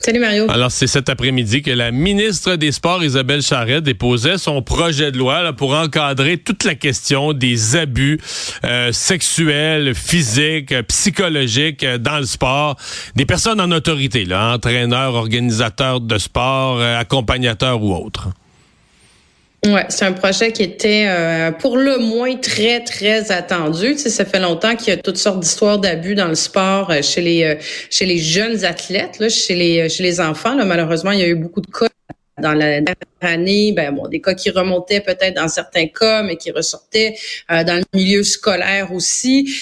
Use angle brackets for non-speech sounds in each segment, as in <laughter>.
Salut Mario. Alors, c'est cet après-midi que la ministre des Sports, Isabelle Charret, déposait son projet de loi pour encadrer toute la question des abus euh, sexuels, physiques, psychologiques euh, dans le sport. Des personnes en autorité, là, entraîneurs, organisateurs de sport, euh, accompagnateurs ou autres. Ouais, c'est un projet qui était euh, pour le moins très très attendu. Tu sais, ça fait longtemps qu'il y a toutes sortes d'histoires d'abus dans le sport euh, chez les euh, chez les jeunes athlètes, là, chez les chez les enfants. Là, malheureusement, il y a eu beaucoup de cas dans la dernière année, ben bon, des cas qui remontaient peut-être dans certains cas, mais qui ressortaient dans le milieu scolaire aussi.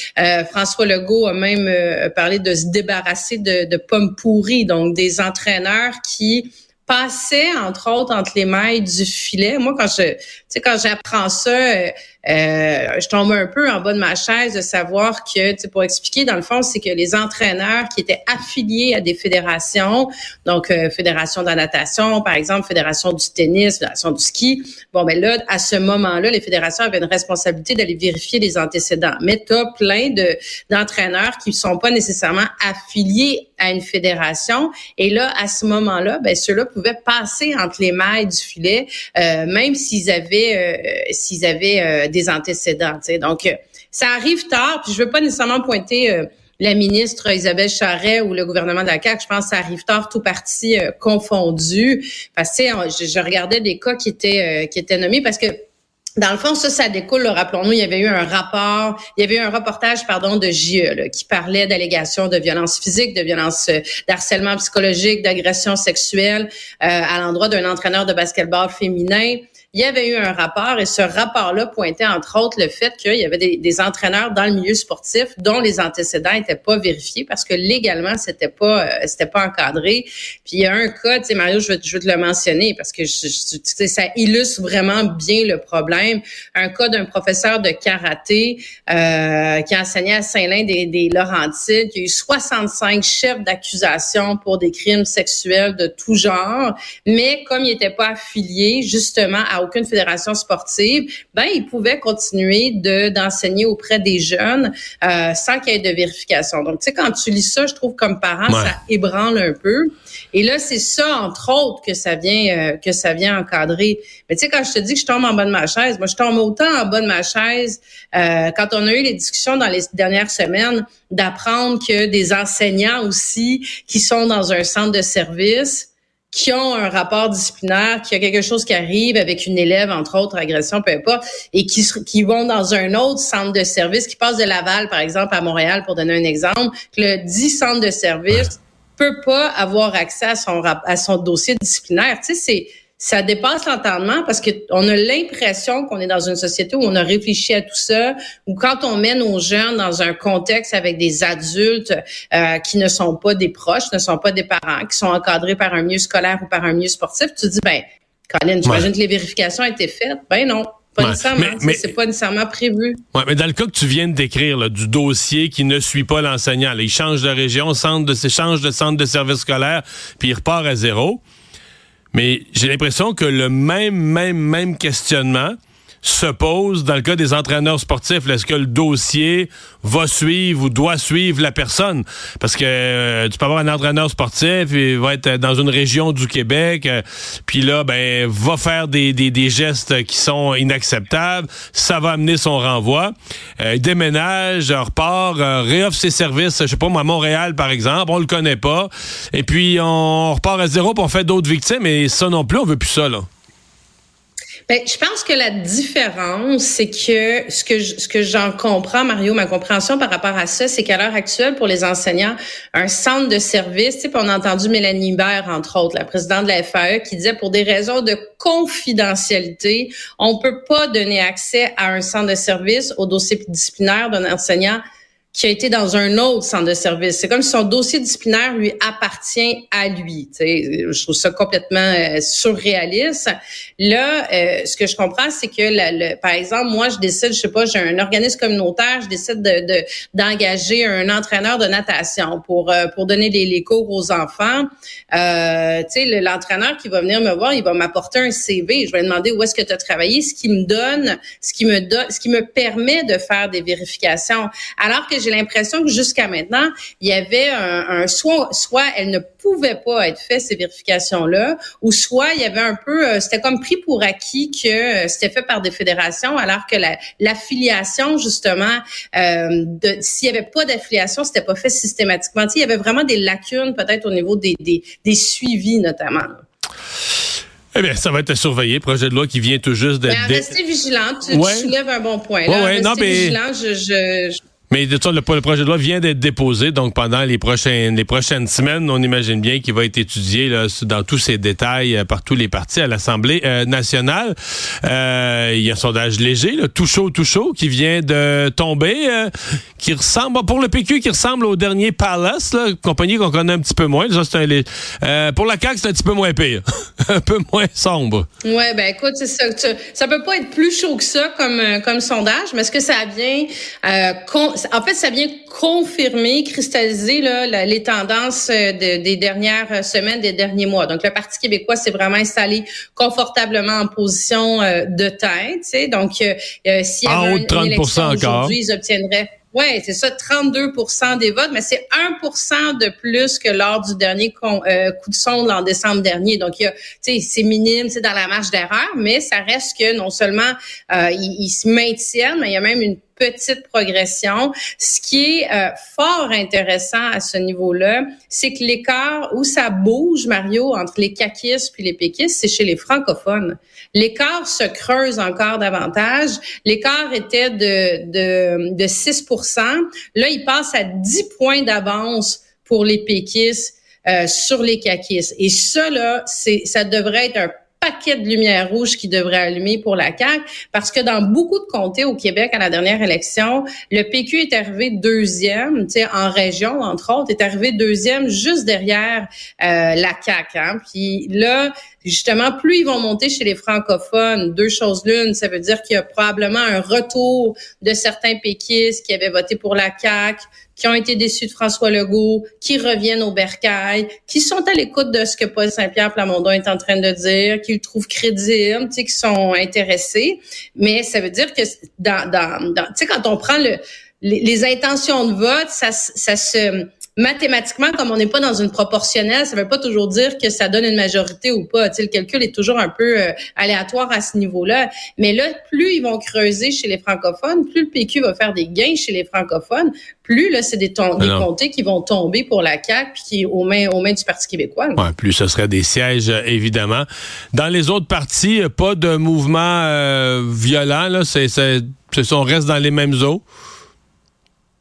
François Legault a même parlé de se débarrasser de, de pommes pourries, donc des entraîneurs qui passait entre autres entre les mailles du filet. Moi, quand je, quand j'apprends ça, euh, euh, je tombe un peu en bas de ma chaise de savoir que, pour expliquer, dans le fond, c'est que les entraîneurs qui étaient affiliés à des fédérations, donc euh, fédération de la natation, par exemple, fédération du tennis, fédération du ski, bon, ben là, à ce moment-là, les fédérations avaient une responsabilité d'aller vérifier les antécédents. Mais tu as plein de d'entraîneurs qui sont pas nécessairement affiliés à une fédération. Et là, à ce moment-là, ben ceux-là pouvaient passer entre les mailles du filet, euh, même s'ils avaient euh, s'ils avaient euh, des antécédents. Donc, ça arrive tard. Puis je veux pas nécessairement pointer la ministre Isabelle Charret ou le gouvernement de je pense que ça arrive tard, tout parti confondu. Parce que je, je regardais des cas qui étaient qui étaient nommés parce que dans le fond, ça, ça découle, rappelons-nous, il y avait eu un rapport, il y avait eu un reportage, pardon, de JE qui parlait d'allégations de violence physique, de violence, euh, d'harcèlement psychologique, d'agression sexuelle euh, à l'endroit d'un entraîneur de basketball féminin il y avait eu un rapport et ce rapport-là pointait entre autres le fait qu'il y avait des, entraîneurs dans le milieu sportif dont les antécédents n'étaient pas vérifiés parce que légalement c'était pas euh, c'était pas encadré. Puis il y a un cas, tu sais Mario, je veux, je veux te le mentionner parce que je, sais, ça illustre vraiment bien le problème. Un cas d'un professeur de karaté euh, qui enseignait à Saint-Lin des, des Laurentides, qui a eu 65 chefs d'accusation pour des crimes sexuels de tout genre, mais comme il n'était pas affilié justement à aucune fédération sportive, ben ils pouvaient continuer de d'enseigner auprès des jeunes euh, sans qu'il y ait de vérification. Donc tu sais quand tu lis ça, je trouve comme parent ça ébranle un peu. Et là c'est ça entre autres que ça vient euh, que ça vient encadrer. Mais tu sais quand je te dis que je tombe en bas de ma chaise, moi je tombe autant en bas de ma chaise euh, quand on a eu les discussions dans les dernières semaines d'apprendre que des enseignants aussi qui sont dans un centre de service qui ont un rapport disciplinaire, qui a quelque chose qui arrive avec une élève, entre autres, agression, peu importe, et qui, qui vont dans un autre centre de service, qui passe de Laval, par exemple, à Montréal, pour donner un exemple, que le dit centre de service peut pas avoir accès à son, à son dossier disciplinaire. Tu sais, c'est ça dépasse l'entendement parce que on a l'impression qu'on est dans une société où on a réfléchi à tout ça, ou quand on met nos jeunes dans un contexte avec des adultes euh, qui ne sont pas des proches, ne sont pas des parents, qui sont encadrés par un milieu scolaire ou par un milieu sportif, tu te dis ben, Colin, j'imagine que les vérifications ont été faites. Ben non. Pas nécessairement. Mais, c'est pas nécessairement prévu. Ouais, mais dans le cas que tu viens de décrire, du dossier qui ne suit pas l'enseignant, il change de région, centre de, change de centre de service scolaire, puis il repart à zéro. Mais j'ai l'impression que le même, même, même questionnement se pose dans le cas des entraîneurs sportifs. Est-ce que le dossier va suivre ou doit suivre la personne? Parce que euh, tu peux avoir un entraîneur sportif, il va être dans une région du Québec, euh, puis là, ben, va faire des, des, des, gestes qui sont inacceptables. Ça va amener son renvoi. Euh, il déménage, repart, réoffre ses services, je sais pas, moi, à Montréal, par exemple, on le connaît pas. Et puis, on repart à zéro, pour fait d'autres victimes, et ça non plus, on veut plus ça, là. Ben, je pense que la différence, c'est que ce que ce que j'en comprends, Mario, ma compréhension par rapport à ça, c'est qu'à l'heure actuelle, pour les enseignants, un centre de service, tu on a entendu Mélanie Hibert, entre autres, la présidente de la FAE, qui disait pour des raisons de confidentialité, on peut pas donner accès à un centre de service au dossier disciplinaire d'un enseignant qui a été dans un autre centre de service. C'est comme si son dossier disciplinaire lui appartient à lui. Je trouve ça complètement euh, surréaliste. Là, euh, ce que je comprends, c'est que, le, par exemple, moi, je décide, je sais pas, j'ai un organisme communautaire, je décide de d'engager un entraîneur de natation pour euh, pour donner les, cours aux enfants. Euh, l'entraîneur qui va venir me voir, il va m'apporter un CV. Je vais lui demander où est-ce que tu as travaillé, ce qui me donne, ce qui me donne, ce qui me permet de faire des vérifications. Alors que j'ai l'impression que jusqu'à maintenant, il y avait un, un soit, soit elle ne pouvait pas être fait ces vérifications-là, ou soit il y avait un peu, euh, c'était comme pris pour acquis que euh, c'était fait par des fédérations, alors que l'affiliation justement, euh, s'il y avait pas d'affiliation, c'était pas fait systématiquement. il y avait vraiment des lacunes peut-être au niveau des, des, des suivis notamment. Eh bien, ça va être surveillé. Projet de loi qui vient tout juste d'être. Restez vigilant. Tu, soulèves un bon point. Là. Ouais, vigilant. je, je mais de le, le projet de loi vient d'être déposé, donc pendant les prochaines les prochaines semaines, on imagine bien qu'il va être étudié dans tous ses détails euh, par tous les partis à l'Assemblée euh, nationale. Euh, il y a un sondage léger, tout chaud, tout chaud, qui vient de tomber, qui ressemble pour le PQ, qui ressemble au dernier Palace, compagnie qu'on connaît un petit peu moins. Ça, pour la CAQ, c'est un petit peu moins pire, <laughs> un peu moins sombre. Ouais, ben écoute, c'est ça. Ça peut pas être plus chaud que ça comme comme sondage, mais est-ce que ça vient en fait, ça vient confirmer, cristalliser là, les tendances euh, des dernières semaines, des derniers mois. Donc, le Parti québécois s'est vraiment installé confortablement en position euh, de tête. Donc, euh, s'il y avait une, élection aujourd'hui, ils obtiendraient oui, c'est ça, 32% des votes, mais c'est 1% de plus que lors du dernier coup de sonde en décembre dernier. Donc, c'est minime, c'est dans la marge d'erreur, mais ça reste que non seulement ils, ils, se maintiennent, mais il y a même une petite progression. Ce qui est euh, fort intéressant à ce niveau-là, c'est que l'écart où ça bouge, Mario, entre les caquistes puis les péquistes, c'est chez les francophones. L'écart se creuse encore davantage. L'écart était de, de, de 6 Là, il passe à 10 points d'avance pour les péquistes euh, sur les caquistes. Et ça, là, ça devrait être un paquet de lumière rouge qui devrait allumer pour la CAQ parce que dans beaucoup de comtés au Québec à la dernière élection, le PQ est arrivé deuxième, tu sais, en région entre autres, est arrivé deuxième juste derrière euh, la CAQ. Hein. Puis là, justement, plus ils vont monter chez les francophones, deux choses l'une, ça veut dire qu'il y a probablement un retour de certains péquistes qui avaient voté pour la CAQ, qui ont été déçus de François Legault, qui reviennent au bercail, qui sont à l'écoute de ce que Paul Saint-Pierre Plamondon est en train de dire, qui le trouvent crédible, tu sais, qui sont intéressés. Mais ça veut dire que dans, dans, tu sais, quand on prend le, les, intentions de vote, ça, ça se mathématiquement, comme on n'est pas dans une proportionnelle, ça veut pas toujours dire que ça donne une majorité ou pas. Tu sais, le calcul est toujours un peu euh, aléatoire à ce niveau-là. Mais là, plus ils vont creuser chez les francophones, plus le PQ va faire des gains chez les francophones, plus là, c'est des, des comtés qui vont tomber pour la CAQ puis qui aux mains aux mains du Parti québécois. Ouais, plus ce serait des sièges euh, évidemment. Dans les autres partis, pas de mouvement euh, violent là, c'est c'est on reste dans les mêmes eaux.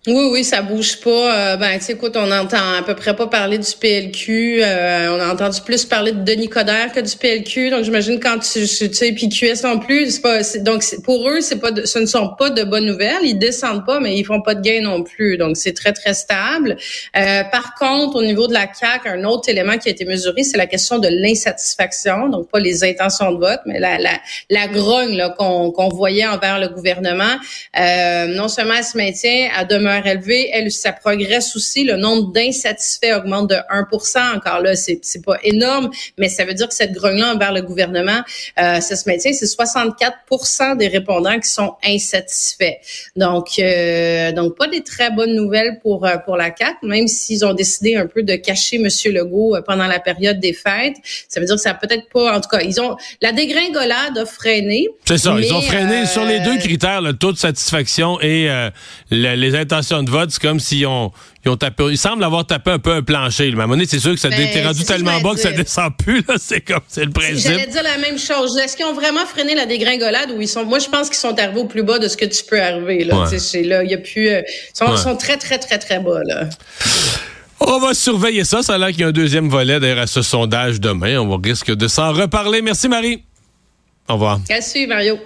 Oui, oui, ça bouge pas. Euh, ben, tu sais, écoute, on entend à peu près pas parler du PLQ. Euh, on a entendu plus parler de Denis Coderre que du PLQ. Donc, j'imagine quand tu, tu sais, puis QS non plus, c'est pas. Donc, pour eux, c'est pas, ce ne sont pas de bonnes nouvelles. Ils descendent pas, mais ils font pas de gain non plus. Donc, c'est très très stable. Euh, par contre, au niveau de la CAC, un autre élément qui a été mesuré, c'est la question de l'insatisfaction. Donc, pas les intentions de vote, mais la la, la grogne qu'on qu'on voyait envers le gouvernement. non seulement elle se maintient, à demeurer élevé, elle, ça progresse aussi. Le nombre d'insatisfaits augmente de 1 Encore là, c'est, c'est pas énorme, mais ça veut dire que cette grogne-là envers le gouvernement, euh, ça se maintient. C'est 64 des répondants qui sont insatisfaits. Donc, euh, donc pas des très bonnes nouvelles pour euh, pour la CAC, même s'ils ont décidé un peu de cacher Monsieur Legault pendant la période des fêtes. Ça veut dire que ça peut-être pas. En tout cas, ils ont la dégringolade a freiné. C'est ça. ils ont freiné sur les deux critères, le taux de satisfaction et les intentions de vote, c'est comme s'ils ont, ils ont tapé, ils semblent avoir tapé un peu un plancher. À un c'est sûr que ça ben, était rendu tellement bas que ça descend plus, C'est comme, c'est le principe. J'allais dire la même chose. Est-ce qu'ils ont vraiment freiné la dégringolade ou ils sont, moi, je pense qu'ils sont arrivés au plus bas de ce que tu peux arriver, là. là, il y a plus, euh, ils sont, très, très, très, très bas, là. On va surveiller ça. Ça a l'air qu'il y a un deuxième volet d'ailleurs à ce sondage demain. On va risque de s'en reparler. Merci Marie. Au revoir. Merci Mario.